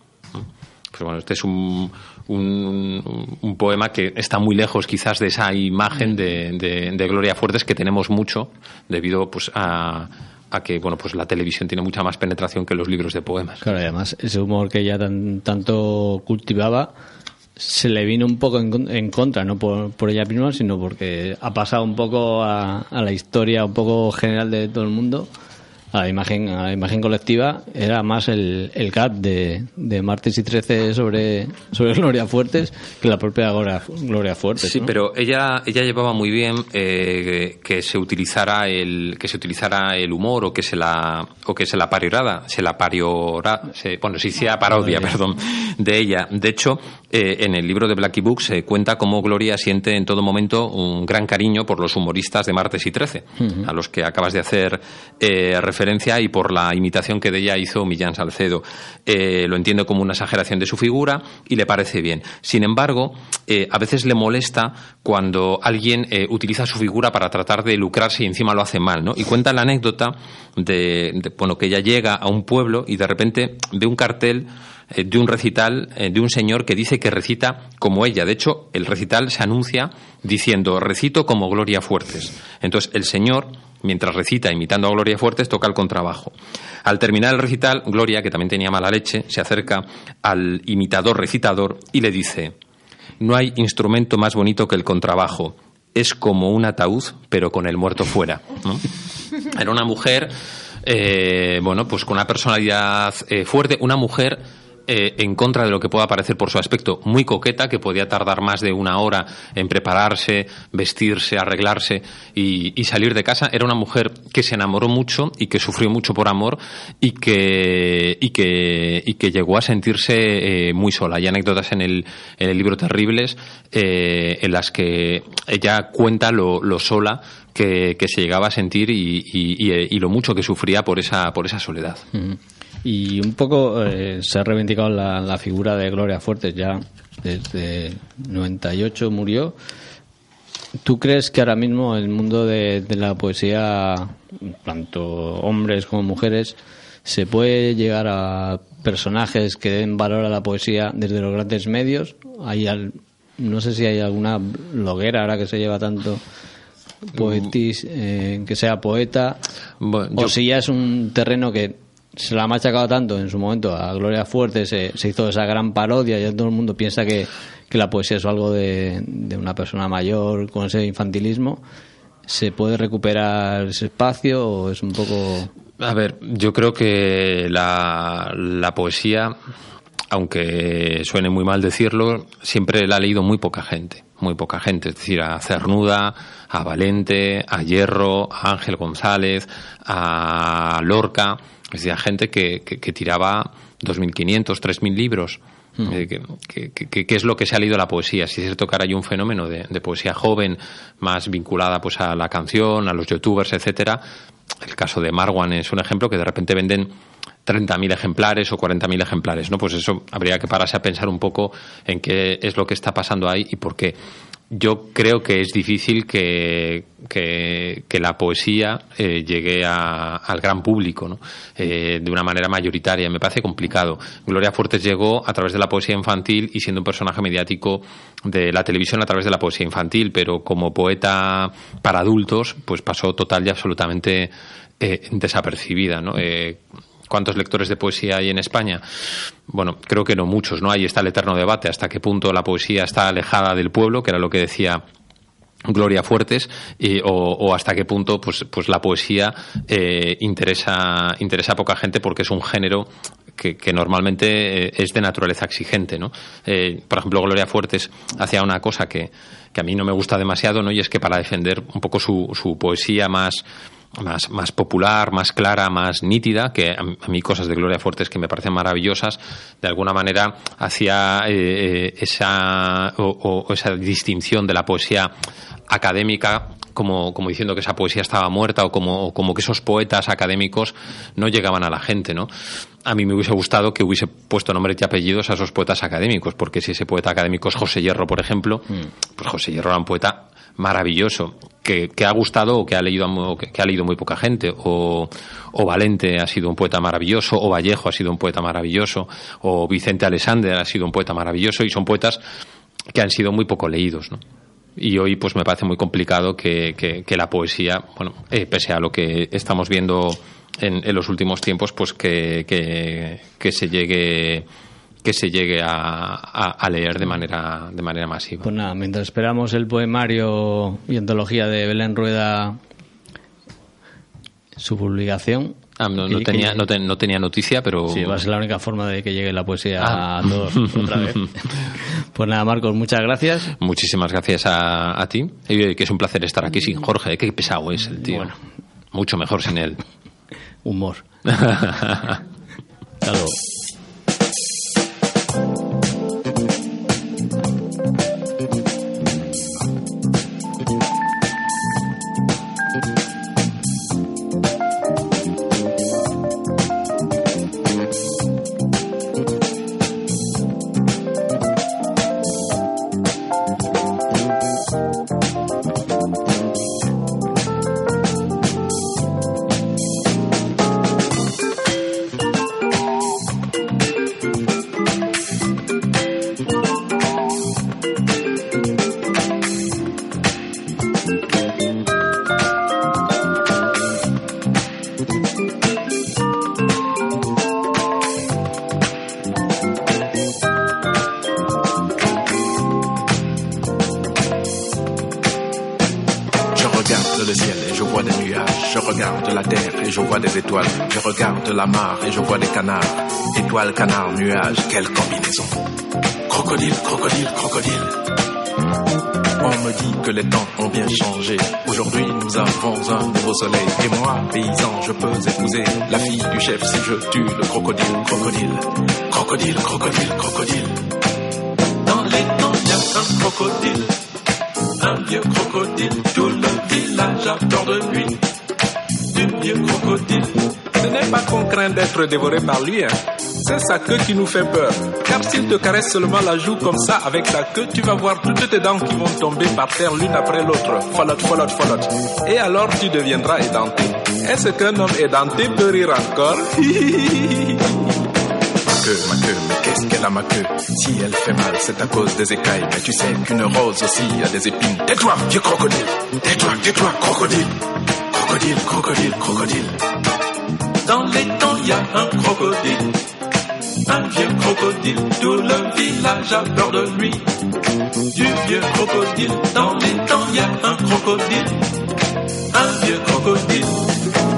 Pues bueno, este es un, un, un poema que está muy lejos quizás de esa imagen de, de- Gloria Fuertes que tenemos mucho debido pues a, a que bueno pues la televisión tiene mucha más penetración que los libros de poemas. Claro, además ese humor que ella tan, tanto cultivaba se le vino un poco en, en contra, no por, por ella misma, sino porque ha pasado un poco a, a la historia un poco general de todo el mundo, a la imagen, a la imagen colectiva, era más el, el gap de, de Martes y 13 sobre, sobre Gloria Fuertes que la propia Gloria, Gloria Fuertes. Sí, ¿no? pero ella, ella llevaba muy bien eh, que se utilizara el que se utilizara el humor o que se la o que se la pariorara, se la pariora, se, bueno, se hiciera parodia, perdón, de ella. De hecho, eh, en el libro de Blackie Book se cuenta cómo Gloria siente en todo momento un gran cariño por los humoristas de Martes y 13, Ujú. a los que acabas de hacer eh, referencia y por la imitación que de ella hizo Millán Salcedo. Eh, lo entiendo como una exageración de su figura y le parece bien. Sin embargo, a veces le molesta cuando alguien utiliza su figura para tratar de lucrarse y encima lo hace mal, ¿no? Y cuenta la anécdota de, de, bueno, que ella llega a un pueblo y de repente ve un cartel de un recital eh, de un señor que dice que recita como ella. De hecho, el recital se anuncia diciendo recito como Gloria Fuertes. Entonces, el señor, mientras recita imitando a Gloria Fuertes, toca el contrabajo. Al terminar el recital, Gloria, que también tenía mala leche, se acerca al imitador recitador y le dice no hay instrumento más bonito que el contrabajo. Es como un ataúd, pero con el muerto fuera. Era una mujer, eh, bueno, pues con una personalidad eh, fuerte, una mujer eh, en contra de lo que pueda parecer por su aspecto muy coqueta, que podía tardar más de una hora en prepararse, vestirse, arreglarse y, salir de casa. Era una mujer que se enamoró mucho y que sufrió mucho por amor y que, y que, y que llegó a sentirse eh, muy sola. Hay anécdotas en el, en el libro Terribles eh, en las que ella cuenta lo, lo sola que, se llegaba a sentir y, y- y- y lo mucho que sufría por esa, por esa soledad. Y un poco eh, se ha reivindicado la, la figura de Gloria Fuertes ya desde 98 murió. ¿Tú crees que ahora mismo el mundo de, de la poesía, tanto hombres como mujeres, se puede llegar a personajes que den valor a la poesía desde los grandes medios? Hay al- no sé si hay alguna bloguera ahora que se lleva tanto poetis, eh, que sea poeta, Bueno, o yo- si ya es un terreno que se la ha machacado tanto en su momento a Gloria Fuerte, se, hizo esa gran parodia, ya todo el mundo piensa que, que la poesía es algo de, de una persona mayor con ese infantilismo. ¿Se puede recuperar ese espacio o es un poco... A ver, yo creo que la, la poesía, aunque suene muy mal decirlo, siempre la ha leído muy poca gente, muy poca gente. Es decir, a Cernuda, a Valente, a Hierro, a Ángel González, a Lorca, es decir, gente que, que, que tiraba 2.500, 3.000 libros. Eh, que- que- que es lo que se ha leído la poesía. Si es cierto que ahora hay un fenómeno de, de poesía joven, más vinculada pues a la canción, a los youtubers, etcétera. El caso de Marwan es un ejemplo que de repente venden 30.000 ejemplares o 40.000 ejemplares, ¿no? Pues eso habría que pararse a pensar un poco en qué es lo que está pasando ahí y por qué. Yo creo que es difícil que, que, la poesía eh, llegue a- al gran público ¿no? Eh, de una manera mayoritaria. Me parece complicado. Gloria Fuertes llegó a través de la poesía infantil y siendo un personaje mediático de la televisión a través de la poesía infantil, pero como poeta para adultos, pues pasó total y absolutamente eh, desapercibida. ¿no? ¿Cuántos lectores de poesía hay en España? Bueno, creo que no muchos, ¿no? Ahí está el eterno debate, hasta qué punto la poesía está alejada del pueblo, que era lo que decía Gloria Fuertes y- o, hasta qué punto pues pues la poesía eh, interesa interesa a poca gente porque es un género que, que normalmente eh, es de naturaleza exigente no Eh, por ejemplo Gloria Fuertes hacía una cosa que, que a mí no me gusta demasiado no y es que para defender un poco su, su poesía más más, más popular, más clara, más nítida, que a, mí cosas de Gloria Fuertes que me parecen maravillosas, de alguna manera hacía eh, eh, esa, o, o- o esa distinción de la poesía académica como, como diciendo que esa poesía estaba muerta o como, o como que esos poetas académicos no llegaban a la gente, ¿no? A mí me hubiese gustado que hubiese puesto nombres y apellidos a esos poetas académicos, porque si ese poeta académico es José Hierro, por ejemplo, pues José Hierro era un poeta maravilloso, que, que ha gustado o que ha leído que, ha leído muy poca gente, o, o Valente ha sido un poeta maravilloso, o Vallejo ha sido un poeta maravilloso, o Vicente Alexander ha sido un poeta maravilloso, y son poetas que han sido muy poco leídos, ¿no? Y hoy pues me parece muy complicado que, que- la poesía, bueno, eh, pese a lo que estamos viendo en, en los últimos tiempos, pues que, que se llegue que se llegue a, a- a leer de manera de manera masiva. Pues nada, mientras esperamos el poemario y antología de Belén Rueda, su publicación. Ah, no, que- no que- tenía, no, te- no tenía noticia, pero... Sí, va a ser la única forma de que llegue la poesía Ah. a todos otra vez. Pues nada, Marcos, muchas gracias. Muchísimas gracias a, a ti. Y que es un placer estar aquí sin Jorge. Qué pesado es el tío. Mucho mejor sin él. Humor. Hasta luego. La mare et je vois des canards. Étoiles, canards, nuages, quelle combinaison. Crocodile, crocodile, crocodile. On me dit que les temps ont bien changé. Aujourd'hui, nous avons un nouveau soleil. Et moi, paysan, je peux épouser la fille du chef si je tue le crocodile, crocodile. Crocodile, crocodile, crocodile. Dans les temps, il y a un crocodile. Un vieux crocodile. Tout le village a peur de lui. Du vieux crocodile. Ce n'est pas qu'on craint d'être dévoré par lui, hein. C'est sa queue qui nous fait peur. Car s'il te caresse seulement la joue comme ça avec sa queue, tu vas voir toutes tes dents qui vont tomber par terre l'une après l'autre. Folotte, folotte, folotte. Et alors tu deviendras édenté. Est-ce qu'un homme édenté peut rire encore? Ma queue, ma queue, mais qu'est-ce qu'elle a ma queue? Si elle fait mal, c'est à cause des écailles. Mais tu sais qu'une rose aussi a des épines. Tais-toi, vieux crocodile. Tais-toi, tais-toi, crocodile. Crocodile, crocodile, crocodile. Dans les temps, il y a un crocodile. Un vieux crocodile, tout le village a peur de lui. Du vieux crocodile, dans les temps, il y a un crocodile. Un vieux crocodile.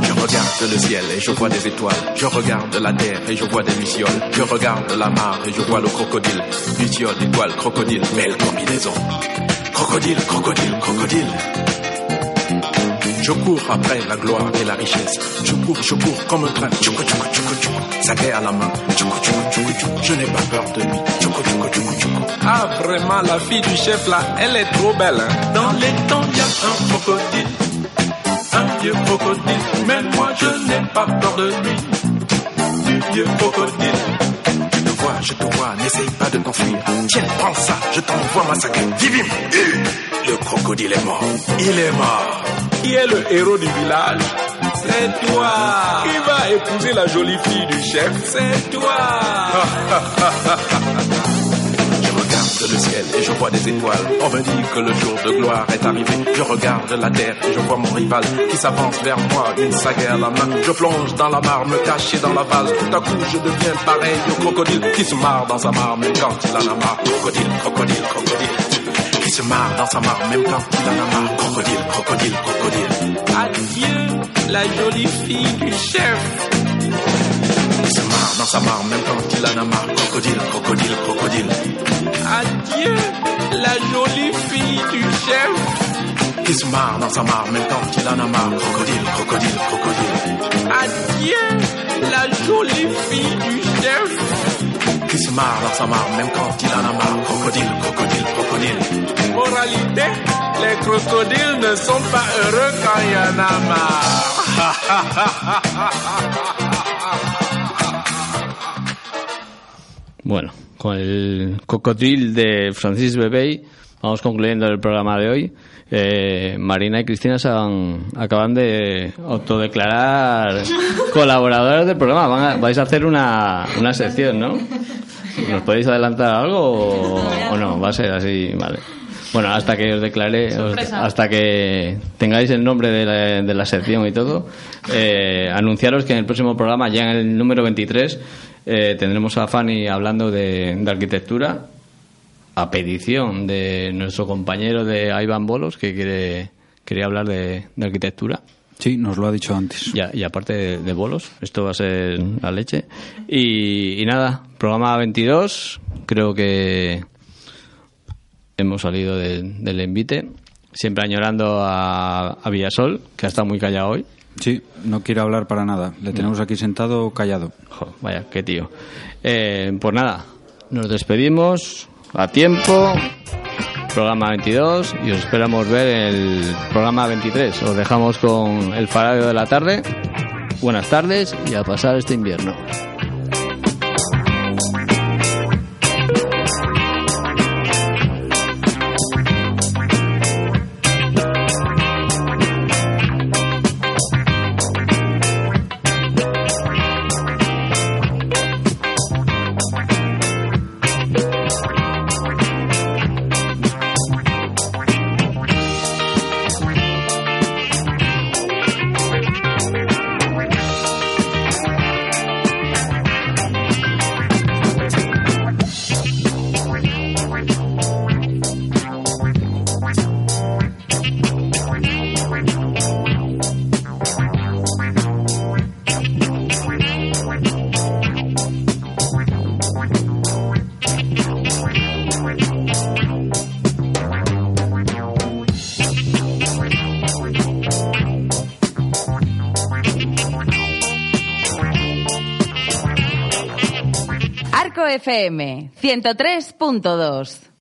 Je regarde le ciel et je vois des étoiles. Je regarde la terre et je vois des lucioles. Je regarde la mare et je vois le crocodile. Luciole, étoile, crocodile, belle combinaison. Crocodile, crocodile, crocodile. Je cours après la gloire et la richesse. Je cours, je cours comme un train. Tchoukou, tchoukou, tchoukou, tchoukou. Saké à la main. Tchoukou, tchoukou, tchoukou, tchoukou. Je n'ai pas peur de lui. Tchoukou, tchoukou, tchoukou, tchoukou. Ah, vraiment, la fille du chef là, elle est trop belle. hein. Dans les temps, il y a un crocodile. Un vieux crocodile. Mais moi, je n'ai pas peur de lui. Du vieux crocodile. Je te vois, je te vois, n'essaye pas de t'enfuir. Tiens, prends ça, je t'envoie massacrer. Vivim, Hu Le crocodile est mort. Il est mort. Qui est le héros du village C'est toi. Qui va épouser la jolie fille du chef C'est toi. Je regarde le ciel et je vois des étoiles. On me dit que le jour de gloire est arrivé. Je regarde la terre et je vois mon rival qui s'avance vers moi, une sagaie à la main. Je plonge dans la mare, me cacher dans la vase. Tout à coup, je deviens pareil au crocodile qui se marre dans sa mare, même quand il en a marre. Crocodile, crocodile, crocodile. Qui se marre dans sa mare, même quand il en a marre. Crocodile, crocodile, crocodile. Adieu, la jolie fille du chef. Qui se marre dans sa mare, même quand il en a marre. Crocodile, crocodile, crocodile. Adieu, la jolie fille du chef. Qui se marre dans sa mare, même quand il en a marre. Crocodile, crocodile, crocodile. Adieu, la jolie fille du chef. Qui se marre dans sa mare, même quand il en a marre. Crocodile, crocodile, crocodile. Moralité, les crocodiles ne sont pas heureux quand il y en a marre. Bueno, con el cocodril de Francis Bebey vamos concluyendo el programa de hoy. Eh, Marina y Cristina se han, acaban de autodeclarar colaboradoras del programa. Van a- vais a hacer una, una sección, ¿no? ¿Nos podéis adelantar algo o, o no? Va a ser así, vale. Bueno, hasta que os declare, os- Sorpresa. hasta que tengáis el nombre de la, de la sección y todo, eh, anunciaros que en el próximo programa, ya en el número 23, eh, tendremos a Fanny hablando de, de arquitectura, a petición de nuestro compañero de Iván Bolos, que quiere, quería hablar de, de arquitectura. Sí, nos lo ha dicho antes. Y, aparte de, de bolos, esto va a ser la leche. Y, y nada, programa 22, creo que hemos salido de- del envite. Siempre añorando a, a Villasol, que ha estado muy callado hoy. Sí, no quiere hablar para nada. Le tenemos aquí sentado callado. Jo, vaya, qué tío. Eh, pues nada, nos despedimos a tiempo. Programa 22 y os esperamos ver el programa 23. Os dejamos con el faradio de la tarde. Buenas tardes y a pasar este invierno. FM 103.2